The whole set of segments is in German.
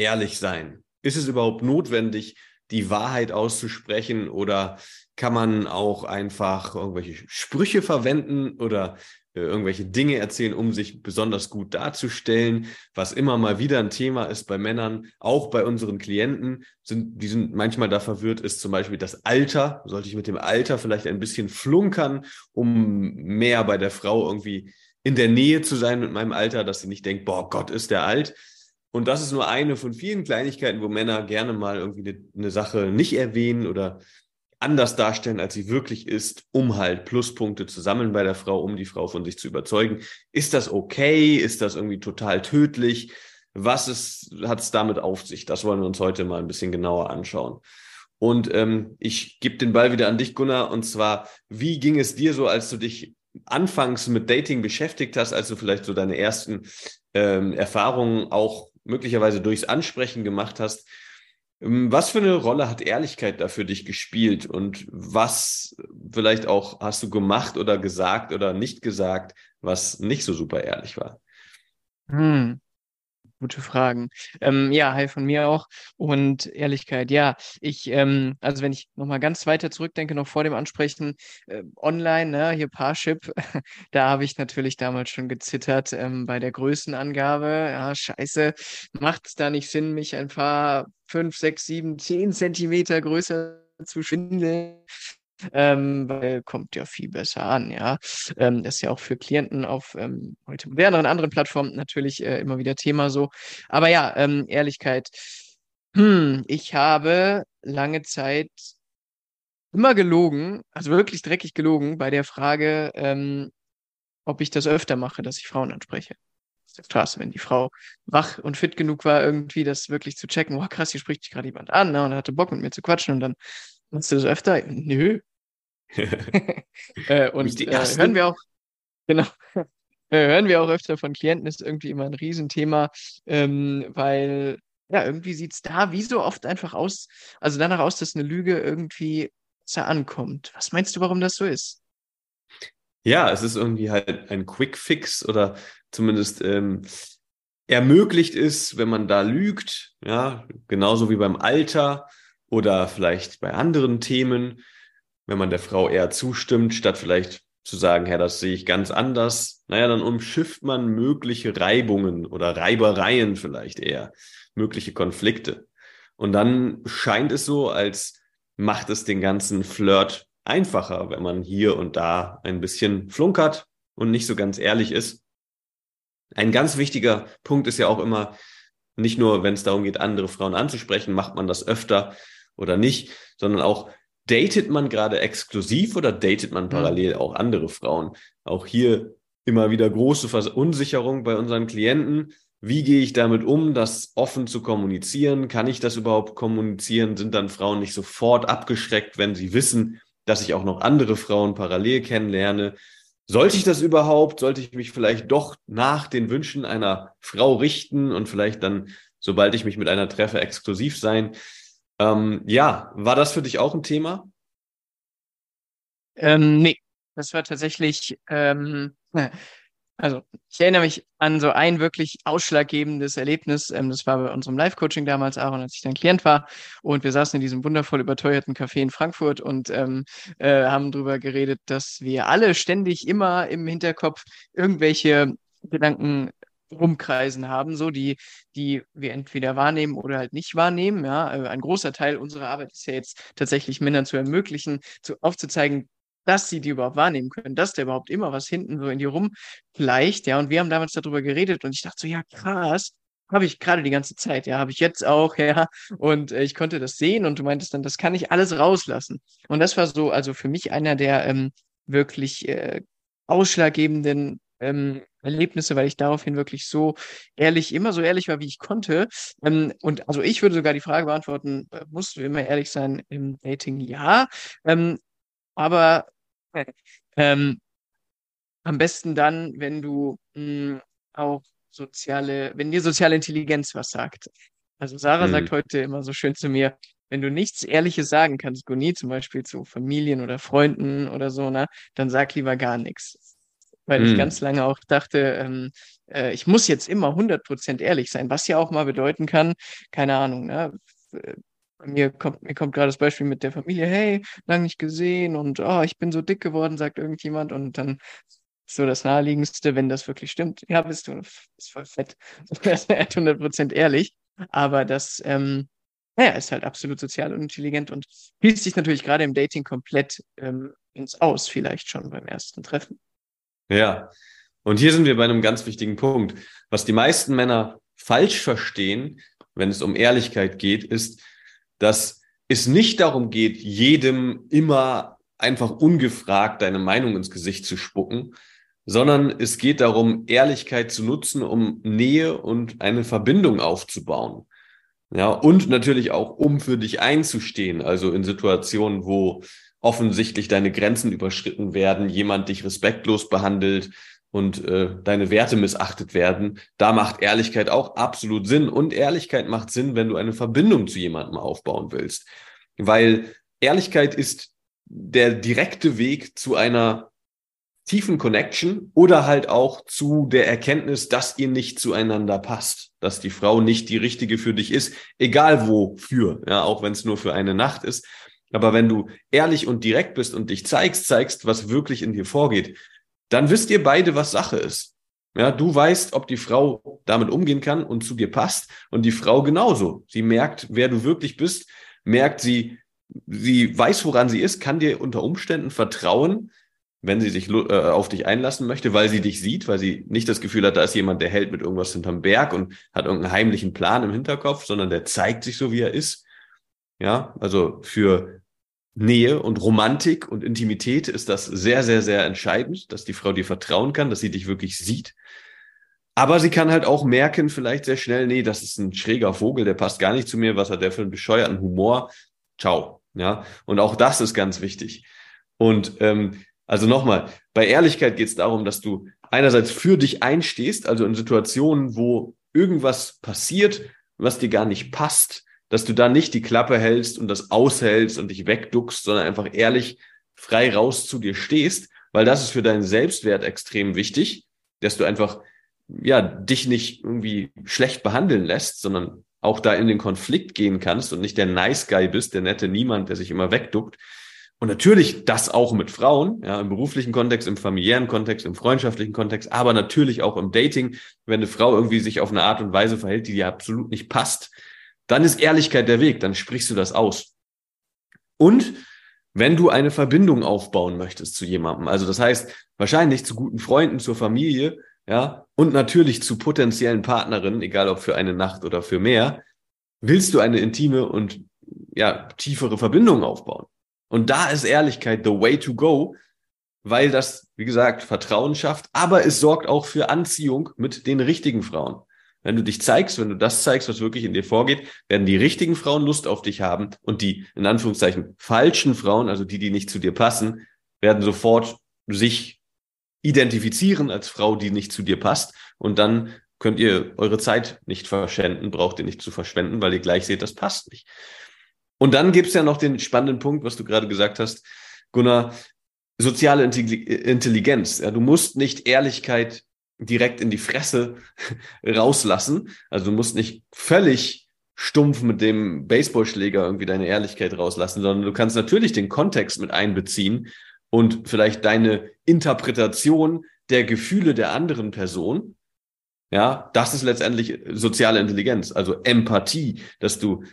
ehrlich sein? Ist es überhaupt notwendig, die Wahrheit auszusprechen oder kann man auch einfach irgendwelche Sprüche verwenden oder äh, irgendwelche Dinge erzählen, um sich besonders gut darzustellen, was immer mal wieder ein Thema ist bei Männern, auch bei unseren Klienten, sind, die sind manchmal da verwirrt, ist zum Beispiel das Alter. Sollte ich mit dem Alter vielleicht ein bisschen flunkern, um mehr bei der Frau irgendwie in der Nähe zu sein mit meinem Alter, dass sie nicht denkt, boah, Gott ist der alt. Und das ist nur eine von vielen Kleinigkeiten, wo Männer gerne mal irgendwie eine, eine Sache nicht erwähnen oder anders darstellen, als sie wirklich ist, um halt Pluspunkte zu sammeln bei der Frau, um die Frau von sich zu überzeugen. Ist das okay? Ist das irgendwie total tödlich? Was hat es damit auf sich? Das wollen wir uns heute mal ein bisschen genauer anschauen. Und ähm, ich gebe den Ball wieder an dich, Gunnar. Und zwar, wie ging es dir so, als du dich anfangs mit Dating beschäftigt hast, als du vielleicht so deine ersten ähm, Erfahrungen auch möglicherweise durchs Ansprechen gemacht hast. Ähm, was für eine Rolle hat Ehrlichkeit da für dich gespielt und was vielleicht auch hast du gemacht oder gesagt oder nicht gesagt, was nicht so super ehrlich war? Hm. Gute Fragen. Ähm, ja, hi von mir auch. Und Ehrlichkeit, ja, ich, ähm, also wenn ich nochmal ganz weiter zurückdenke, noch vor dem Ansprechen, äh, online, ne, hier Parship, da habe ich natürlich damals schon gezittert ähm, bei der Größenangabe. Ja, scheiße, macht es da nicht Sinn, mich ein paar fünf, sechs, sieben, zehn Zentimeter größer zu schwindeln? Ähm, weil kommt ja viel besser an, ja. Ähm, das ist ja auch für Klienten auf ähm, heute moderneren anderen Plattformen natürlich äh, immer wieder Thema so. Aber ja, ähm, Ehrlichkeit. Hm, ich habe lange Zeit immer gelogen, also wirklich dreckig gelogen bei der Frage, ähm, ob ich das öfter mache, dass ich Frauen anspreche. Das ist krass, wenn die Frau wach und fit genug war, irgendwie das wirklich zu checken. Oh, krass, hier spricht sich gerade jemand an ne, und hatte Bock mit mir zu quatschen und dann machst du das öfter? Nö, äh, und äh, hören wir auch, genau, äh, hören wir auch öfter von Klienten, ist irgendwie immer ein Riesenthema, ähm, weil ja, irgendwie sieht es da wie so oft einfach aus, also danach aus, dass eine Lüge irgendwie besser ankommt. Was meinst du, warum das so ist? Ja, es ist irgendwie halt ein Quick Fix oder zumindest ähm, ermöglicht ist, wenn man da lügt, ja, genauso wie beim Alter oder vielleicht bei anderen Themen wenn man der Frau eher zustimmt, statt vielleicht zu sagen, ja, das sehe ich ganz anders, naja, dann umschifft man mögliche Reibungen oder Reibereien vielleicht eher, mögliche Konflikte. Und dann scheint es so, als macht es den ganzen Flirt einfacher, wenn man hier und da ein bisschen flunkert und nicht so ganz ehrlich ist. Ein ganz wichtiger Punkt ist ja auch immer, nicht nur, wenn es darum geht, andere Frauen anzusprechen, macht man das öfter oder nicht, sondern auch, datet man gerade exklusiv oder datet man mhm. parallel auch andere Frauen? Auch hier immer wieder große Verunsicherung bei unseren Klienten. Wie gehe ich damit um, das offen zu kommunizieren? Kann ich das überhaupt kommunizieren? Sind dann Frauen nicht sofort abgeschreckt, wenn sie wissen, dass ich auch noch andere Frauen parallel kennenlerne? Sollte ich das überhaupt? Sollte ich mich vielleicht doch nach den Wünschen einer Frau richten und vielleicht dann, sobald ich mich mit einer treffe, exklusiv sein? Ähm, ja, war das für dich auch ein Thema? Ähm, nee, das war tatsächlich, ähm, also ich erinnere mich an so ein wirklich ausschlaggebendes Erlebnis. Ähm, das war bei unserem Live-Coaching damals, Aaron, als ich dann Klient war. Und wir saßen in diesem wundervoll überteuerten Café in Frankfurt und ähm, äh, haben darüber geredet, dass wir alle ständig immer im Hinterkopf irgendwelche Gedanken rumkreisen haben, so die, die wir entweder wahrnehmen oder halt nicht wahrnehmen. Ja, äh, ein großer Teil unserer Arbeit ist ja jetzt tatsächlich Männern zu ermöglichen, zu, aufzuzeigen, dass sie die überhaupt wahrnehmen können, dass da überhaupt immer was hinten so in die rumfleicht, ja. Und wir haben damals darüber geredet und ich dachte so, ja, krass, habe ich gerade die ganze Zeit, ja, habe ich jetzt auch, ja. Und äh, ich konnte das sehen und du meintest dann, das kann ich alles rauslassen. Und das war so, also für mich einer der ähm, wirklich äh, ausschlaggebenden ähm, Erlebnisse, weil ich daraufhin wirklich so ehrlich, immer so ehrlich war, wie ich konnte. Ähm, und also ich würde sogar die Frage beantworten, äh, musst du immer ehrlich sein im Dating? Ja. Ähm, aber ähm, am besten dann, wenn du mh, hm, auch soziale, wenn dir soziale Intelligenz was sagt. Also Sarah mhm. sagt heute immer so schön zu mir, wenn du nichts Ehrliches sagen kannst, Goni zum Beispiel zu Familien oder Freunden oder so, ne, dann sag lieber gar nichts. Weil ich mhm. ganz lange auch dachte, ähm, äh, ich muss jetzt immer 100% ehrlich sein, was ja auch mal bedeuten kann, keine Ahnung, ne, äh, mir kommt, mir kommt gerade das Beispiel mit der Familie, hey, lang nicht gesehen und oh, ich bin so dick geworden, sagt irgendjemand und dann so das Naheliegendste, wenn das wirklich stimmt. Ja, bist du, ist voll fett. Das ist 100% ehrlich. Aber das, ähm, naja, ist halt absolut sozial und intelligent und schließt sich natürlich gerade im Dating komplett ähm, ins Aus, vielleicht schon beim ersten Treffen. Ja, und hier sind wir bei einem ganz wichtigen Punkt. Was die meisten Männer falsch verstehen, wenn es um Ehrlichkeit geht, ist, dass es nicht darum geht, jedem immer einfach ungefragt deine Meinung ins Gesicht zu spucken, sondern es geht darum, Ehrlichkeit zu nutzen, um Nähe und eine Verbindung aufzubauen. Ja, und natürlich auch, um für dich einzustehen, also in Situationen, wo offensichtlich deine Grenzen überschritten werden, jemand dich respektlos behandelt und äh, deine Werte missachtet werden, da macht Ehrlichkeit auch absolut Sinn. Und Ehrlichkeit macht Sinn, wenn du eine Verbindung zu jemandem aufbauen willst. Weil Ehrlichkeit ist der direkte Weg zu einer tiefen Connection oder halt auch zu der Erkenntnis, dass ihr nicht zueinander passt, dass die Frau nicht die richtige für dich ist, egal wofür, ja, auch wenn es nur für eine Nacht ist. Aber wenn du ehrlich und direkt bist und dich zeigst, zeigst, was wirklich in dir vorgeht, dann wisst ihr beide, was Sache ist. Ja, du weißt, ob die Frau damit umgehen kann und zu dir passt und die Frau genauso. Sie merkt, wer du wirklich bist, merkt sie, sie weiß, woran sie ist, kann dir unter Umständen vertrauen wenn sie sich äh, auf dich einlassen möchte, weil sie dich sieht, weil sie nicht das Gefühl hat, da ist jemand, der hält mit irgendwas hinterm Berg und hat irgendeinen heimlichen Plan im Hinterkopf, sondern der zeigt sich so, wie er ist. Ja, also für Nähe und Romantik und Intimität ist das sehr, sehr, sehr entscheidend, dass die Frau dir vertrauen kann, dass sie dich wirklich sieht. Aber sie kann halt auch merken, vielleicht sehr schnell, nee, das ist ein schräger Vogel, der passt gar nicht zu mir, was hat der für einen bescheuerten Humor? Ciao. Ja, und auch das ist ganz wichtig. Und ähm, also nochmal, bei Ehrlichkeit geht es darum, dass du einerseits für dich einstehst, also in Situationen, wo irgendwas passiert, was dir gar nicht passt, dass du da nicht die Klappe hältst und das aushältst und dich wegduckst, sondern einfach ehrlich frei raus zu dir stehst, weil das ist für deinen Selbstwert extrem wichtig, dass du einfach ja dich nicht irgendwie schlecht behandeln lässt, sondern auch da in den Konflikt gehen kannst und nicht der Nice Guy bist, der nette Niemand, der sich immer wegduckt, und natürlich das auch mit Frauen, ja, im beruflichen Kontext, im familiären Kontext, im freundschaftlichen Kontext, aber natürlich auch im Dating. Wenn eine Frau irgendwie sich auf eine Art und Weise verhält, die dir absolut nicht passt, dann ist Ehrlichkeit der Weg, dann sprichst du das aus. Und wenn du eine Verbindung aufbauen möchtest zu jemandem, also das heißt wahrscheinlich zu guten Freunden, zur Familie, ja, und natürlich zu potenziellen Partnerinnen, egal ob für eine Nacht oder für mehr, willst du eine intime und ja, tiefere Verbindung aufbauen. Und da ist Ehrlichkeit the way to go, weil das, wie gesagt, Vertrauen schafft, aber es sorgt auch für Anziehung mit den richtigen Frauen. Wenn du dich zeigst, wenn du das zeigst, was wirklich in dir vorgeht, werden die richtigen Frauen Lust auf dich haben und die, in Anführungszeichen, falschen Frauen, also die, die nicht zu dir passen, werden sofort sich identifizieren als Frau, die nicht zu dir passt und dann könnt ihr eure Zeit nicht verschwenden, braucht ihr nicht zu verschwenden, weil ihr gleich seht, das passt nicht. Und dann gibt's ja noch den spannenden Punkt, was du gerade gesagt hast, Gunnar, soziale Intelligenz. Ja, du musst nicht Ehrlichkeit direkt in die Fresse rauslassen. Also du musst nicht völlig stumpf mit dem Baseballschläger irgendwie deine Ehrlichkeit rauslassen, sondern du kannst natürlich den Kontext mit einbeziehen und vielleicht deine Interpretation der Gefühle der anderen Person. Ja, das ist letztendlich soziale Intelligenz, also Empathie, dass du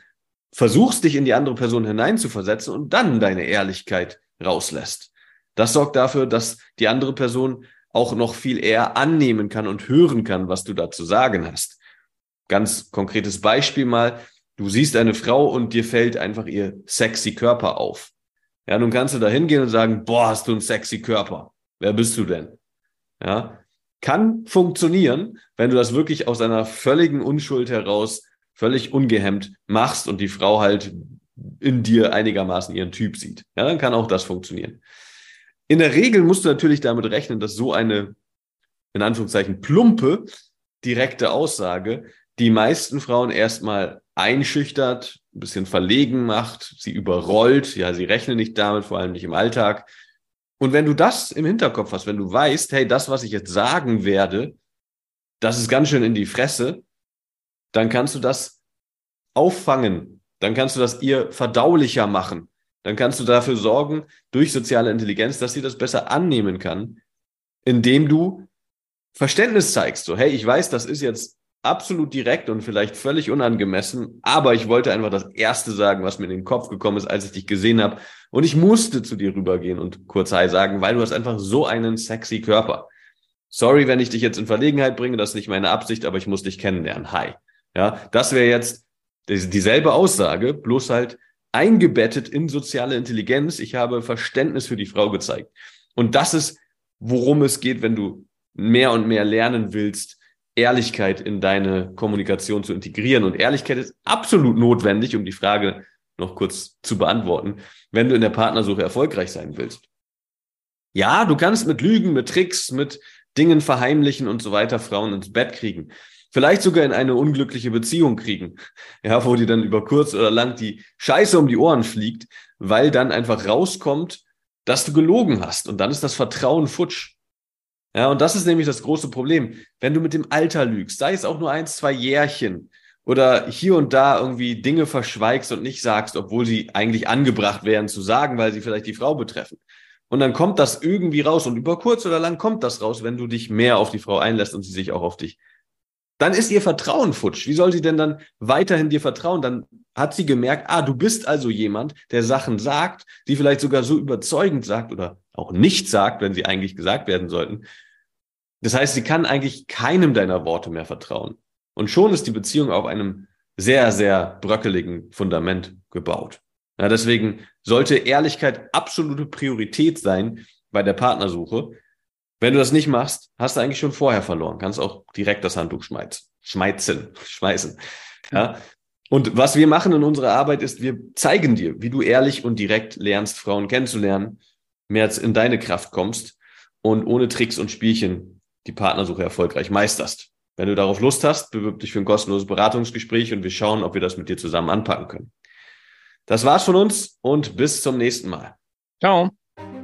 versuchst, dich in die andere Person hineinzuversetzen und dann deine Ehrlichkeit rauslässt. Das sorgt dafür, dass die andere Person auch noch viel eher annehmen kann und hören kann, was du da zu sagen hast. Ganz konkretes Beispiel mal. Du siehst eine Frau und dir fällt einfach ihr sexy Körper auf. Ja, nun kannst du da hingehen und sagen, boah, hast du einen sexy Körper. Wer bist du denn? Ja, kann funktionieren, wenn du das wirklich aus einer völligen Unschuld heraus völlig ungehemmt machst und die Frau halt in dir einigermaßen ihren Typ sieht. Ja, dann kann auch das funktionieren. In der Regel musst du natürlich damit rechnen, dass so eine, in Anführungszeichen, plumpe, direkte Aussage die meisten Frauen erstmal einschüchtert, ein bisschen verlegen macht, sie überrollt, ja, sie rechnen nicht damit, vor allem nicht im Alltag. Und wenn du das im Hinterkopf hast, wenn du weißt, hey, das, was ich jetzt sagen werde, das ist ganz schön in die Fresse, dann kannst du das auffangen, dann kannst du das ihr verdaulicher machen, dann kannst du dafür sorgen, durch soziale Intelligenz, dass sie das besser annehmen kann, indem du Verständnis zeigst. So, hey, ich weiß, das ist jetzt absolut direkt und vielleicht völlig unangemessen, aber ich wollte einfach das Erste sagen, was mir in den Kopf gekommen ist, als ich dich gesehen habe. Und ich musste zu dir rübergehen und kurz Hi sagen, weil du hast einfach so einen sexy Körper. Sorry, wenn ich dich jetzt in Verlegenheit bringe, das ist nicht meine Absicht, aber ich muss dich kennenlernen. Hi. Ja, das wäre jetzt dieselbe Aussage, bloß halt eingebettet in soziale Intelligenz. Ich habe Verständnis für die Frau gezeigt. Und das ist, worum es geht, wenn du mehr und mehr lernen willst, Ehrlichkeit in deine Kommunikation zu integrieren. Und Ehrlichkeit ist absolut notwendig, um die Frage noch kurz zu beantworten, wenn du in der Partnersuche erfolgreich sein willst. Ja, du kannst mit Lügen, mit Tricks, mit Dingen verheimlichen und so weiter Frauen ins Bett kriegen. Vielleicht sogar in eine unglückliche Beziehung kriegen. Ja, wo dir dann über kurz oder lang die Scheiße um die Ohren fliegt, weil dann einfach rauskommt, dass du gelogen hast. Und dann ist das Vertrauen futsch. Ja, und das ist nämlich das große Problem. Wenn du mit dem Alter lügst, sei es auch nur eins, zwei Jährchen oder hier und da irgendwie Dinge verschweigst und nicht sagst, obwohl sie eigentlich angebracht wären zu sagen, weil sie vielleicht die Frau betreffen. Und dann kommt das irgendwie raus und über kurz oder lang kommt das raus, wenn du dich mehr auf die Frau einlässt und sie sich auch auf dich. Dann ist ihr Vertrauen futsch. Wie soll sie denn dann weiterhin dir vertrauen? Dann hat sie gemerkt, ah, du bist also jemand, der Sachen sagt, die vielleicht sogar so überzeugend sagt oder auch nicht sagt, wenn sie eigentlich gesagt werden sollten, das heißt, sie kann eigentlich keinem deiner Worte mehr vertrauen. Und schon ist die Beziehung auf einem sehr, sehr bröckeligen Fundament gebaut. Ja, deswegen sollte Ehrlichkeit absolute Priorität sein bei der Partnersuche. Wenn du das nicht machst, hast du eigentlich schon vorher verloren. Kannst auch direkt das Handtuch schmeißen. Schmeißen. Schmeißen. Ja. Und was wir machen in unserer Arbeit ist, wir zeigen dir, wie du ehrlich und direkt lernst, Frauen kennenzulernen, mehr in deine Kraft kommst und ohne Tricks und Spielchen die Partnersuche erfolgreich meisterst. Wenn du darauf Lust hast, bewirb dich für ein kostenloses Beratungsgespräch und wir schauen, ob wir das mit dir zusammen anpacken können. Das war's von uns und bis zum nächsten Mal. Ciao.